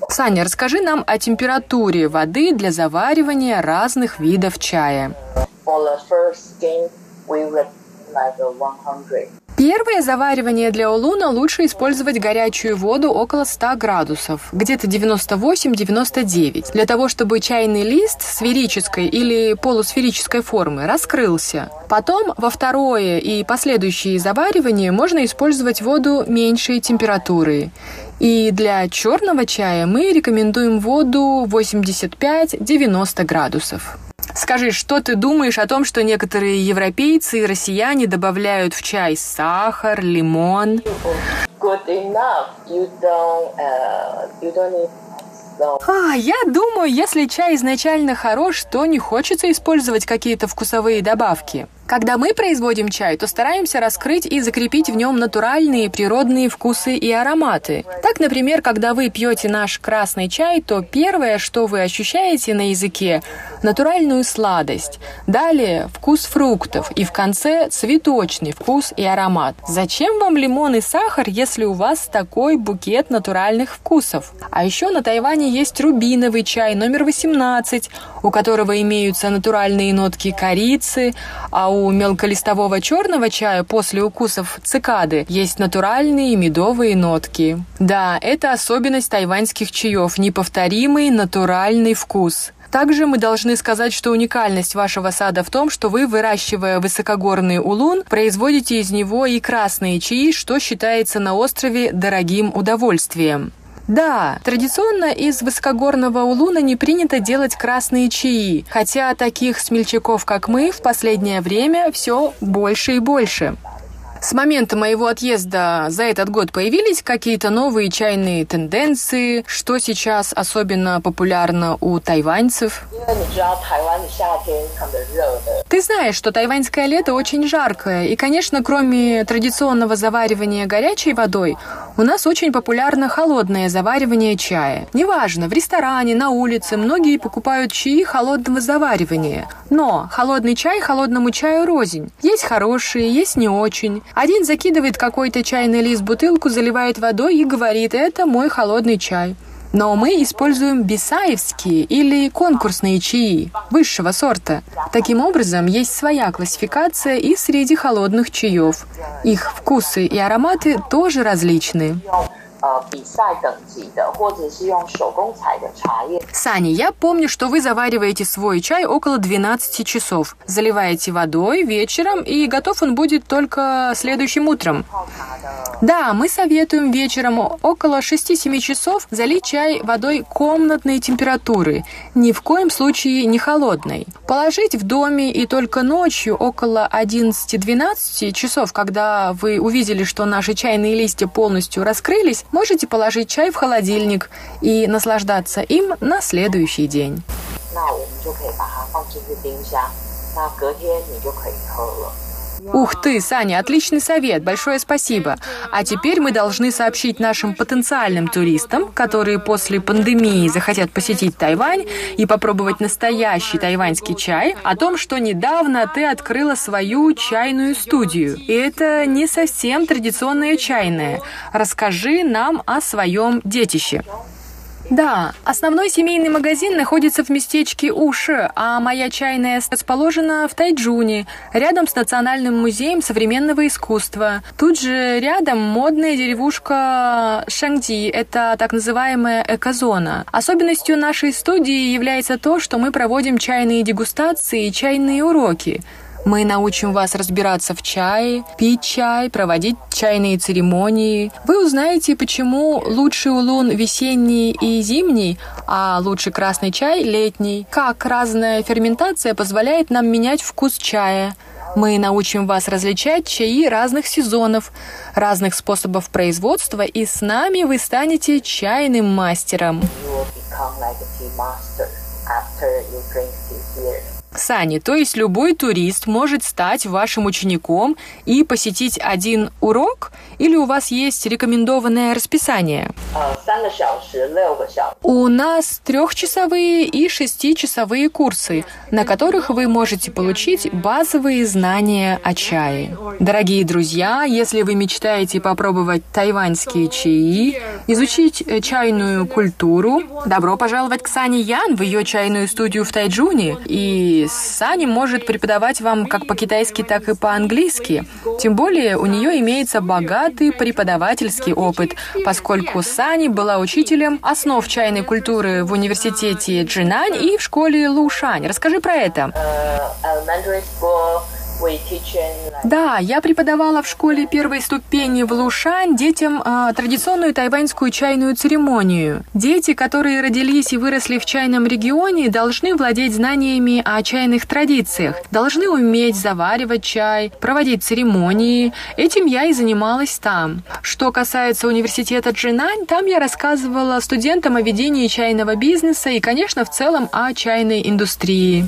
Саня, расскажи нам о температуре воды для заваривания разных видов чая. Первое заваривание для улуна лучше использовать горячую воду около 100 градусов, где-то 98-99, для того, чтобы чайный лист сферической или полусферической формы раскрылся. Потом во второе и последующие заваривания можно использовать воду меньшей температуры. И для черного чая мы рекомендуем воду 85-90 градусов. Скажи, что ты думаешь о том, что некоторые европейцы и россияне добавляют в чай сахар, лимон? Uh, а, я думаю, если чай изначально хорош, то не хочется использовать какие-то вкусовые добавки. Когда мы производим чай, то стараемся раскрыть и закрепить в нем натуральные природные вкусы и ароматы. Так, например, когда вы пьете наш красный чай, то первое, что вы ощущаете на языке – натуральную сладость. Далее – вкус фруктов. И в конце – цветочный вкус и аромат. Зачем вам лимон и сахар, если у вас такой букет натуральных вкусов? А еще на Тайване есть рубиновый чай номер 18, у которого имеются натуральные нотки корицы, а у у мелколистового черного чая после укусов цикады есть натуральные медовые нотки. Да, это особенность тайваньских чаев – неповторимый натуральный вкус. Также мы должны сказать, что уникальность вашего сада в том, что вы, выращивая высокогорный улун, производите из него и красные чаи, что считается на острове дорогим удовольствием. Да, традиционно из высокогорного улуна не принято делать красные чаи, хотя таких смельчаков, как мы, в последнее время все больше и больше. С момента моего отъезда за этот год появились какие-то новые чайные тенденции, что сейчас особенно популярно у тайваньцев? Ты знаешь, что тайваньское лето очень жаркое, и, конечно, кроме традиционного заваривания горячей водой, у нас очень популярно холодное заваривание чая. Неважно, в ресторане, на улице многие покупают чаи холодного заваривания. Но холодный чай холодному чаю рознь. Есть хорошие, есть не очень. Один закидывает какой-то чайный лист в бутылку, заливает водой и говорит «это мой холодный чай». Но мы используем бисаевские или конкурсные чаи высшего сорта. Таким образом, есть своя классификация и среди холодных чаев. Их вкусы и ароматы тоже различны. 呃比赛等级的，或者是用手工采的茶叶。Сани, я помню, что вы завариваете свой чай около 12 часов. Заливаете водой вечером, и готов он будет только следующим утром. Да, мы советуем вечером около 6-7 часов залить чай водой комнатной температуры, ни в коем случае не холодной. Положить в доме и только ночью около 11-12 часов, когда вы увидели, что наши чайные листья полностью раскрылись, можете положить чай в холодильник и наслаждаться им на следующий день. Ух ты, Саня, отличный совет, большое спасибо. А теперь мы должны сообщить нашим потенциальным туристам, которые после пандемии захотят посетить Тайвань и попробовать настоящий тайваньский чай, о том, что недавно ты открыла свою чайную студию. И это не совсем традиционная чайная. Расскажи нам о своем детище. Да, основной семейный магазин находится в местечке Уши, а моя чайная расположена в Тайджуне, рядом с Национальным музеем современного искусства. Тут же рядом модная деревушка Шангди, это так называемая экозона. Особенностью нашей студии является то, что мы проводим чайные дегустации и чайные уроки. Мы научим вас разбираться в чае, пить чай, проводить чайные церемонии. Вы узнаете, почему лучший улун весенний и зимний, а лучший красный чай летний. Как разная ферментация позволяет нам менять вкус чая. Мы научим вас различать чаи разных сезонов, разных способов производства, и с нами вы станете чайным мастером. Сани, то есть любой турист может стать вашим учеником и посетить один урок, или у вас есть рекомендованное расписание? У нас трехчасовые и шестичасовые курсы, на которых вы можете получить базовые знания о чае. Дорогие друзья, если вы мечтаете попробовать тайваньские чаи, изучить э, чайную культуру, добро пожаловать к Сане Ян в ее чайную студию в Тайджуне и студии, Сани может преподавать вам как по-китайски, так и по-английски. Тем более у нее имеется богатый преподавательский опыт, поскольку Сани была учителем основ чайной культуры в университете Джинань и в школе Лушань. Расскажи про это. Да, я преподавала в школе первой ступени в Лушань детям э, традиционную тайваньскую чайную церемонию. Дети, которые родились и выросли в чайном регионе, должны владеть знаниями о чайных традициях, должны уметь заваривать чай, проводить церемонии. Этим я и занималась там. Что касается университета Джинань, там я рассказывала студентам о ведении чайного бизнеса и, конечно, в целом о чайной индустрии.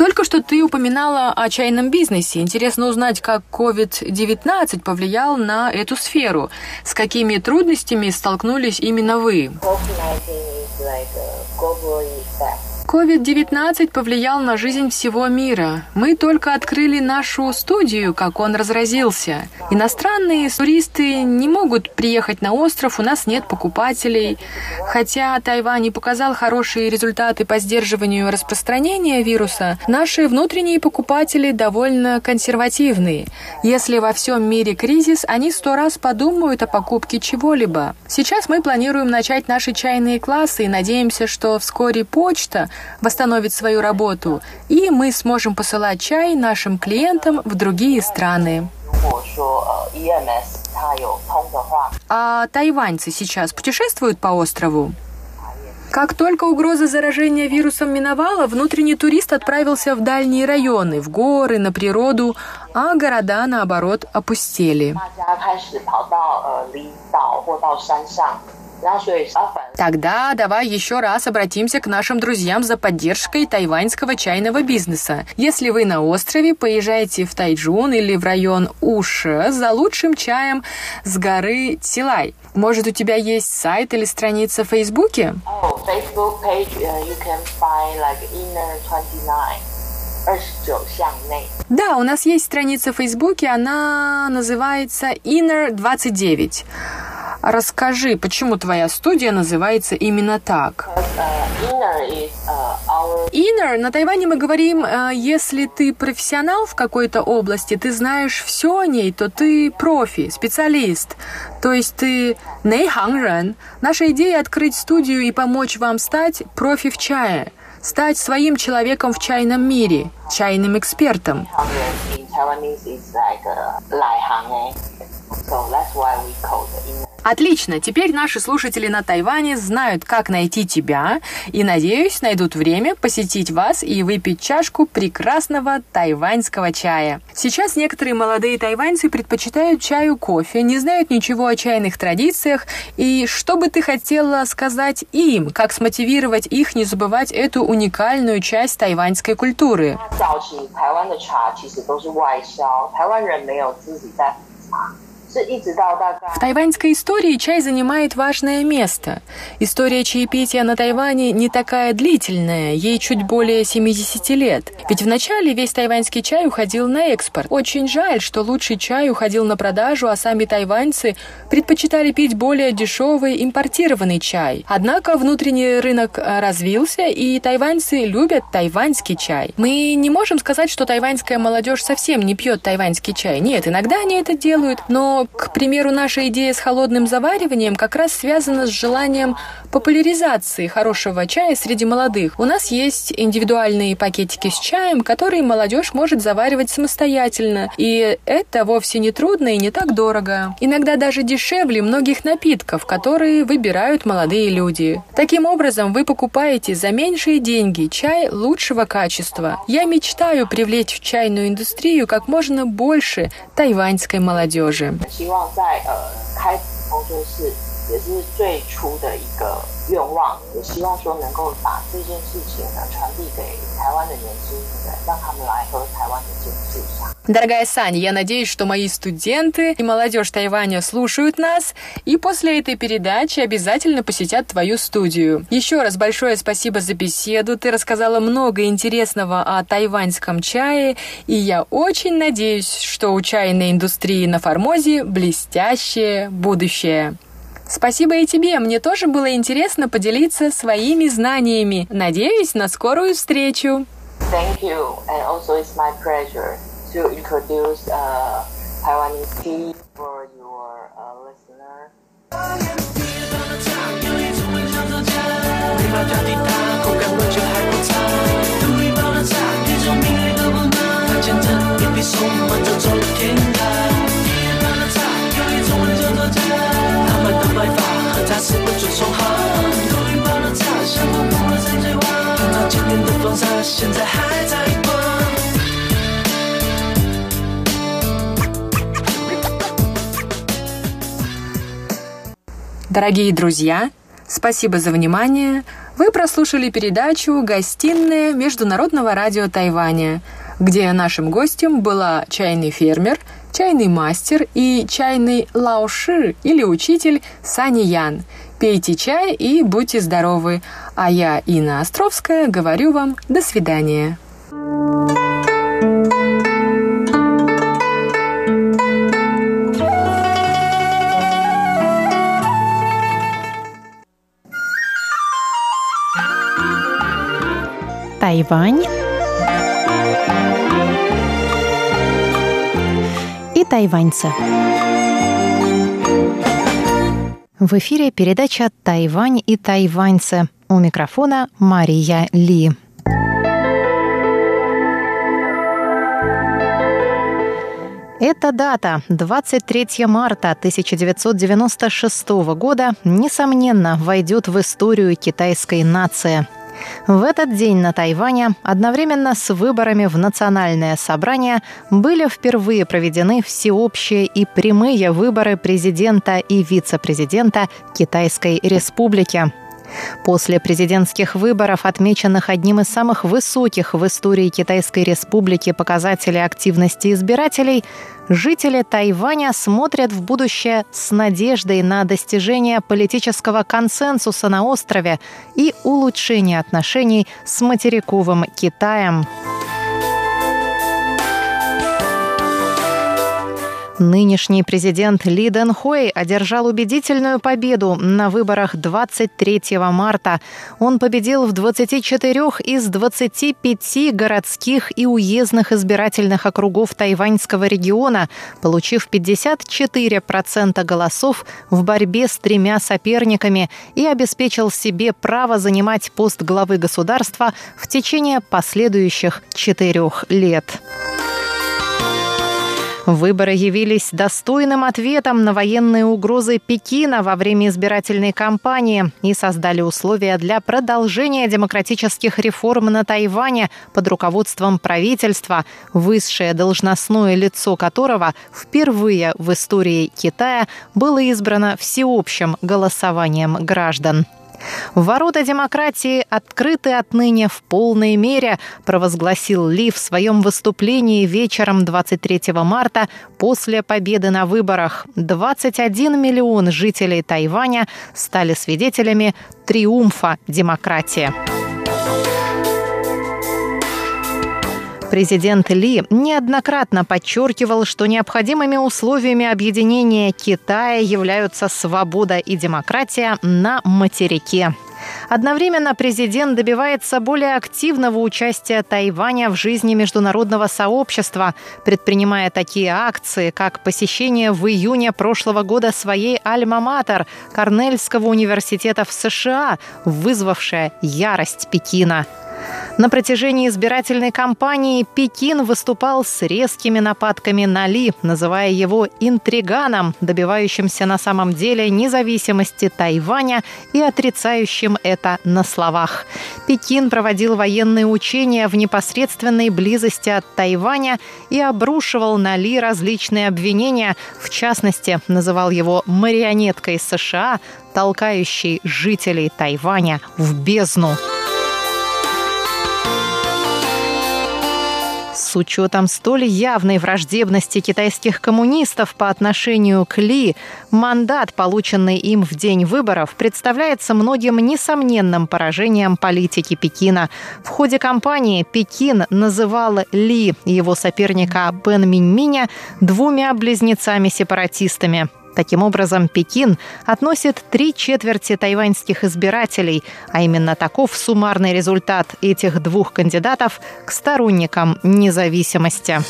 Только что ты упоминала о чайном бизнесе. Интересно узнать, как COVID-19 повлиял на эту сферу. С какими трудностями столкнулись именно вы? COVID-19 is like a global effect. COVID-19 повлиял на жизнь всего мира. Мы только открыли нашу студию, как он разразился. Иностранные туристы не могут приехать на остров, у нас нет покупателей. Хотя Тайвань и показал хорошие результаты по сдерживанию распространения вируса, наши внутренние покупатели довольно консервативные. Если во всем мире кризис, они сто раз подумают о покупке чего-либо. Сейчас мы планируем начать наши чайные классы и надеемся, что вскоре почта восстановит свою работу, и мы сможем посылать чай нашим клиентам в другие страны. А тайваньцы сейчас путешествуют по острову? Как только угроза заражения вирусом миновала, внутренний турист отправился в дальние районы, в горы, на природу, а города, наоборот, опустели. Тогда давай еще раз обратимся к нашим друзьям за поддержкой тайваньского чайного бизнеса. Если вы на острове, поезжайте в Тайджун или в район Уша за лучшим чаем с горы Тилай. Может, у тебя есть сайт или страница в Фейсбуке? Oh, Facebook page, you can find like Inner 29. Да, у нас есть страница в Фейсбуке, она называется Inner 29. Расскажи, почему твоя студия называется именно так? Inner, на Тайване мы говорим, э, если ты профессионал в какой-то области, ты знаешь все о ней, то ты профи, специалист. То есть ты нейханрен. Наша идея открыть студию и помочь вам стать профи в чае стать своим человеком в чайном мире, чайным экспертом. Отлично, теперь наши слушатели на Тайване знают, как найти тебя и, надеюсь, найдут время посетить вас и выпить чашку прекрасного тайваньского чая. Сейчас некоторые молодые тайваньцы предпочитают чаю кофе, не знают ничего о чайных традициях, и что бы ты хотела сказать им, как смотивировать их не забывать эту уникальную часть тайваньской культуры? 茶。В тайваньской истории чай занимает важное место. История чаепития на Тайване не такая длительная, ей чуть более 70 лет. Ведь вначале весь тайваньский чай уходил на экспорт. Очень жаль, что лучший чай уходил на продажу, а сами тайваньцы предпочитали пить более дешевый импортированный чай. Однако внутренний рынок э, развился, и тайваньцы любят тайваньский чай. Мы не можем сказать, что тайваньская молодежь совсем не пьет тайваньский чай. Нет, иногда они это делают, но к примеру, наша идея с холодным завариванием как раз связана с желанием популяризации хорошего чая среди молодых. У нас есть индивидуальные пакетики с чаем, которые молодежь может заваривать самостоятельно. И это вовсе не трудно и не так дорого. Иногда даже дешевле многих напитков, которые выбирают молодые люди. Таким образом, вы покупаете за меньшие деньги чай лучшего качества. Я мечтаю привлечь в чайную индустрию как можно больше тайваньской молодежи. 希望在呃开工作室也是最初的一个愿望，也希望说能够把这件事情呢传递给台湾的年轻人，让他们来喝台湾的酒。Дорогая Саня, я надеюсь, что мои студенты и молодежь Тайваня слушают нас и после этой передачи обязательно посетят твою студию. Еще раз большое спасибо за беседу. Ты рассказала много интересного о тайваньском чае, и я очень надеюсь, что у чайной индустрии на Формозе блестящее будущее. Спасибо и тебе. Мне тоже было интересно поделиться своими знаниями. Надеюсь на скорую встречу. Thank you, and also it's my pleasure to introduce uh, Taiwanese tea for your uh, listener. Дорогие друзья, спасибо за внимание. Вы прослушали передачу «Гостиная Международного радио Тайваня», где нашим гостем была чайный фермер, чайный мастер и чайный лауши или учитель Сани Ян. Пейте чай и будьте здоровы. А я, Инна Островская, говорю вам до свидания. Тайвань и тайваньцы. В эфире передача «Тайвань и тайваньцы». У микрофона Мария Ли. Эта дата, 23 марта 1996 года, несомненно, войдет в историю китайской нации – в этот день на Тайване одновременно с выборами в национальное собрание были впервые проведены всеобщие и прямые выборы президента и вице-президента Китайской Республики. После президентских выборов, отмеченных одним из самых высоких в истории Китайской Республики показателей активности избирателей, жители Тайваня смотрят в будущее с надеждой на достижение политического консенсуса на острове и улучшение отношений с материковым Китаем. Нынешний президент Ли Дэн Хуэй одержал убедительную победу на выборах 23 марта. Он победил в 24 из 25 городских и уездных избирательных округов тайваньского региона, получив 54% голосов в борьбе с тремя соперниками и обеспечил себе право занимать пост главы государства в течение последующих четырех лет. Выборы явились достойным ответом на военные угрозы Пекина во время избирательной кампании и создали условия для продолжения демократических реформ на Тайване под руководством правительства, высшее должностное лицо которого впервые в истории Китая было избрано всеобщим голосованием граждан. Ворота демократии открыты отныне в полной мере, провозгласил Ли в своем выступлении вечером 23 марта после победы на выборах. 21 миллион жителей Тайваня стали свидетелями триумфа демократии. Президент Ли неоднократно подчеркивал, что необходимыми условиями объединения Китая являются свобода и демократия на материке. Одновременно президент добивается более активного участия Тайваня в жизни международного сообщества, предпринимая такие акции, как посещение в июне прошлого года своей Альма-Матер Корнельского университета в США, вызвавшая ярость Пекина. На протяжении избирательной кампании Пекин выступал с резкими нападками на Ли, называя его интриганом, добивающимся на самом деле независимости Тайваня и отрицающим это на словах. Пекин проводил военные учения в непосредственной близости от Тайваня и обрушивал на Ли различные обвинения, в частности, называл его марионеткой США, толкающей жителей Тайваня в бездну. С учетом столь явной враждебности китайских коммунистов по отношению к Ли, мандат, полученный им в день выборов, представляется многим несомненным поражением политики Пекина. В ходе кампании Пекин называл Ли и его соперника Бен Миньминя двумя близнецами-сепаратистами. Таким образом, Пекин относит три четверти тайваньских избирателей, а именно таков суммарный результат этих двух кандидатов к сторонникам независимости.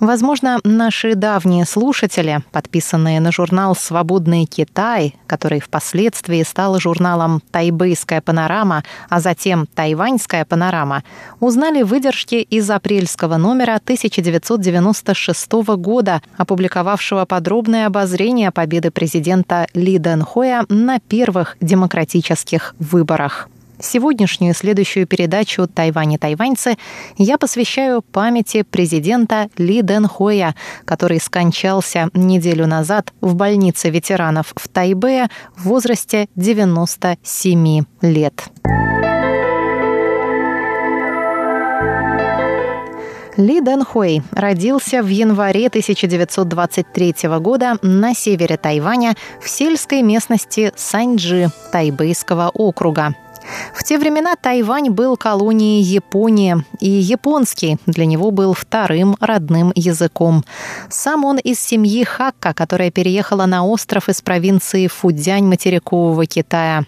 Возможно, наши давние слушатели, подписанные на журнал «Свободный Китай», который впоследствии стал журналом «Тайбэйская панорама», а затем «Тайваньская панорама», узнали выдержки из апрельского номера 1996 года, опубликовавшего подробное обозрение победы президента Ли Дэн Хоя на первых демократических выборах. Сегодняшнюю следующую передачу «Тайвань тайваньцы» я посвящаю памяти президента Ли Дэн Хоя, который скончался неделю назад в больнице ветеранов в Тайбе в возрасте 97 лет. Ли Дэн Хуэй родился в январе 1923 года на севере Тайваня в сельской местности Саньджи Тайбэйского округа. В те времена Тайвань был колонией Японии, и японский для него был вторым родным языком. Сам он из семьи Хакка, которая переехала на остров из провинции Фудзянь материкового Китая.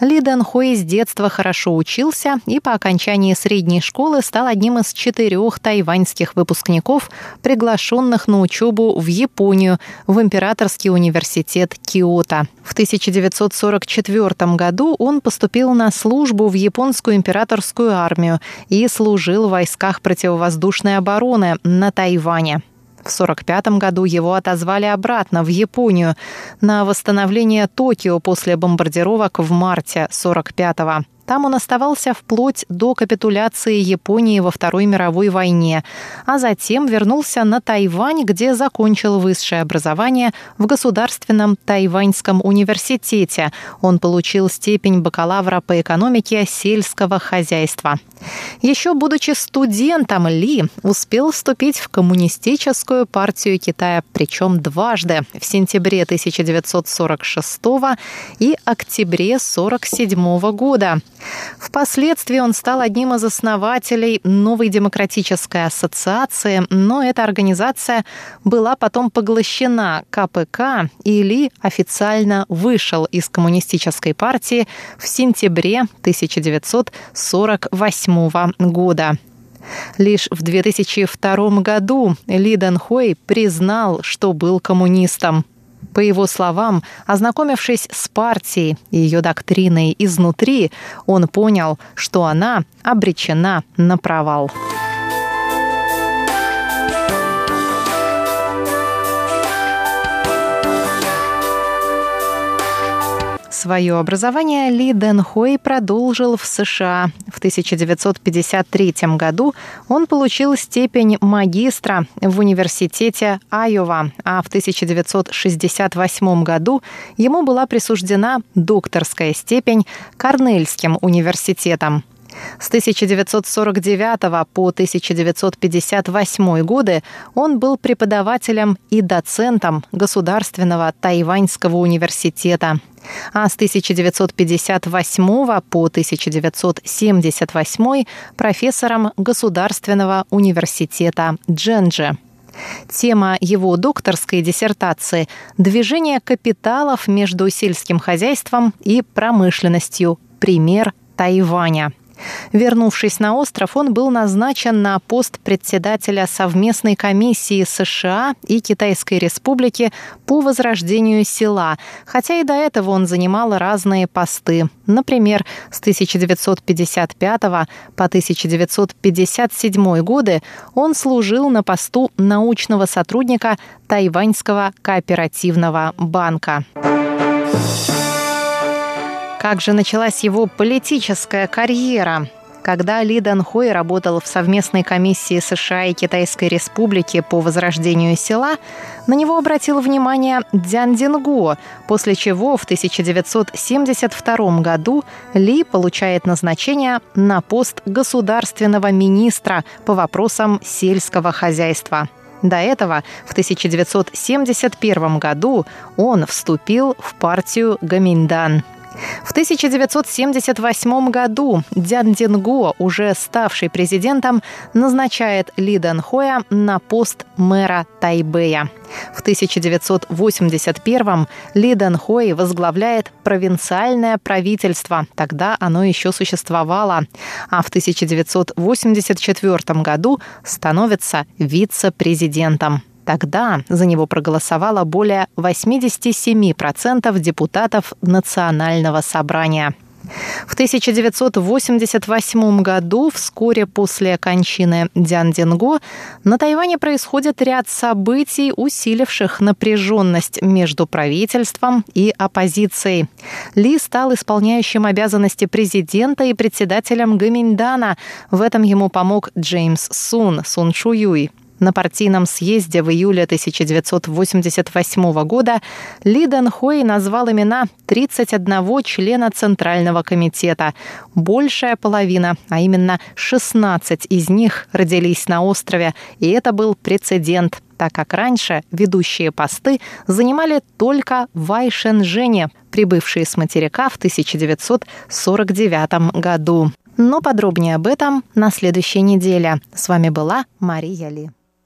Ли Дэн Хуэй с детства хорошо учился и по окончании средней школы стал одним из четырех тайваньских выпускников, приглашенных на учебу в Японию в Императорский университет Киото. В 1944 году он поступил на службу в японскую императорскую армию и служил в войсках противовоздушной обороны на Тайване. В 1945 году его отозвали обратно в Японию на восстановление Токио после бомбардировок в марте 1945 года. Там он оставался вплоть до капитуляции Японии во Второй мировой войне, а затем вернулся на Тайвань, где закончил высшее образование в Государственном Тайваньском университете. Он получил степень бакалавра по экономике сельского хозяйства. Еще будучи студентом, Ли успел вступить в коммунистическую партию Китая, причем дважды, в сентябре 1946 и октябре 1947 года. Впоследствии он стал одним из основателей новой демократической ассоциации, но эта организация была потом поглощена КПК, и Ли официально вышел из коммунистической партии в сентябре 1948 года. Лишь в 2002 году Ли Дэн Хой признал, что был коммунистом. По его словам, ознакомившись с партией и ее доктриной изнутри, он понял, что она обречена на провал. Свое образование Ли Дэн Хой продолжил в США. В 1953 году он получил степень магистра в университете Айова, а в 1968 году ему была присуждена докторская степень Корнельским университетом. С 1949 по 1958 годы он был преподавателем и доцентом Государственного Тайваньского университета. А с 1958 по 1978 профессором Государственного университета Дженджи. Тема его докторской диссертации – «Движение капиталов между сельским хозяйством и промышленностью. Пример Тайваня». Вернувшись на остров, он был назначен на пост председателя совместной комиссии США и Китайской Республики по возрождению села, хотя и до этого он занимал разные посты. Например, с 1955 по 1957 годы он служил на посту научного сотрудника Тайваньского кооперативного банка. Как же началась его политическая карьера? Когда Ли Дан Хой работал в совместной комиссии США и Китайской Республики по возрождению села, на него обратил внимание Дзян Динго, после чего в 1972 году Ли получает назначение на пост государственного министра по вопросам сельского хозяйства. До этого, в 1971 году, он вступил в партию Гаминдан. В 1978 году Дзян Динго, уже ставший президентом, назначает Ли Дэн Хоя на пост мэра Тайбэя. В 1981 Ли Дэн Хой возглавляет провинциальное правительство. Тогда оно еще существовало. А в 1984 году становится вице-президентом. Тогда за него проголосовало более 87% депутатов Национального собрания. В 1988 году, вскоре после кончины Дян Динго, на Тайване происходит ряд событий, усиливших напряженность между правительством и оппозицией. Ли стал исполняющим обязанности президента и председателем Гаминьдана. В этом ему помог Джеймс Сун, Сун Шуюй. На партийном съезде в июле 1988 года Ли Дэн Хой назвал имена 31 члена Центрального комитета. Большая половина, а именно 16 из них родились на острове, и это был прецедент так как раньше ведущие посты занимали только Вай Шэньжэне, прибывшие с материка в 1949 году. Но подробнее об этом на следующей неделе. С вами была Мария Ли.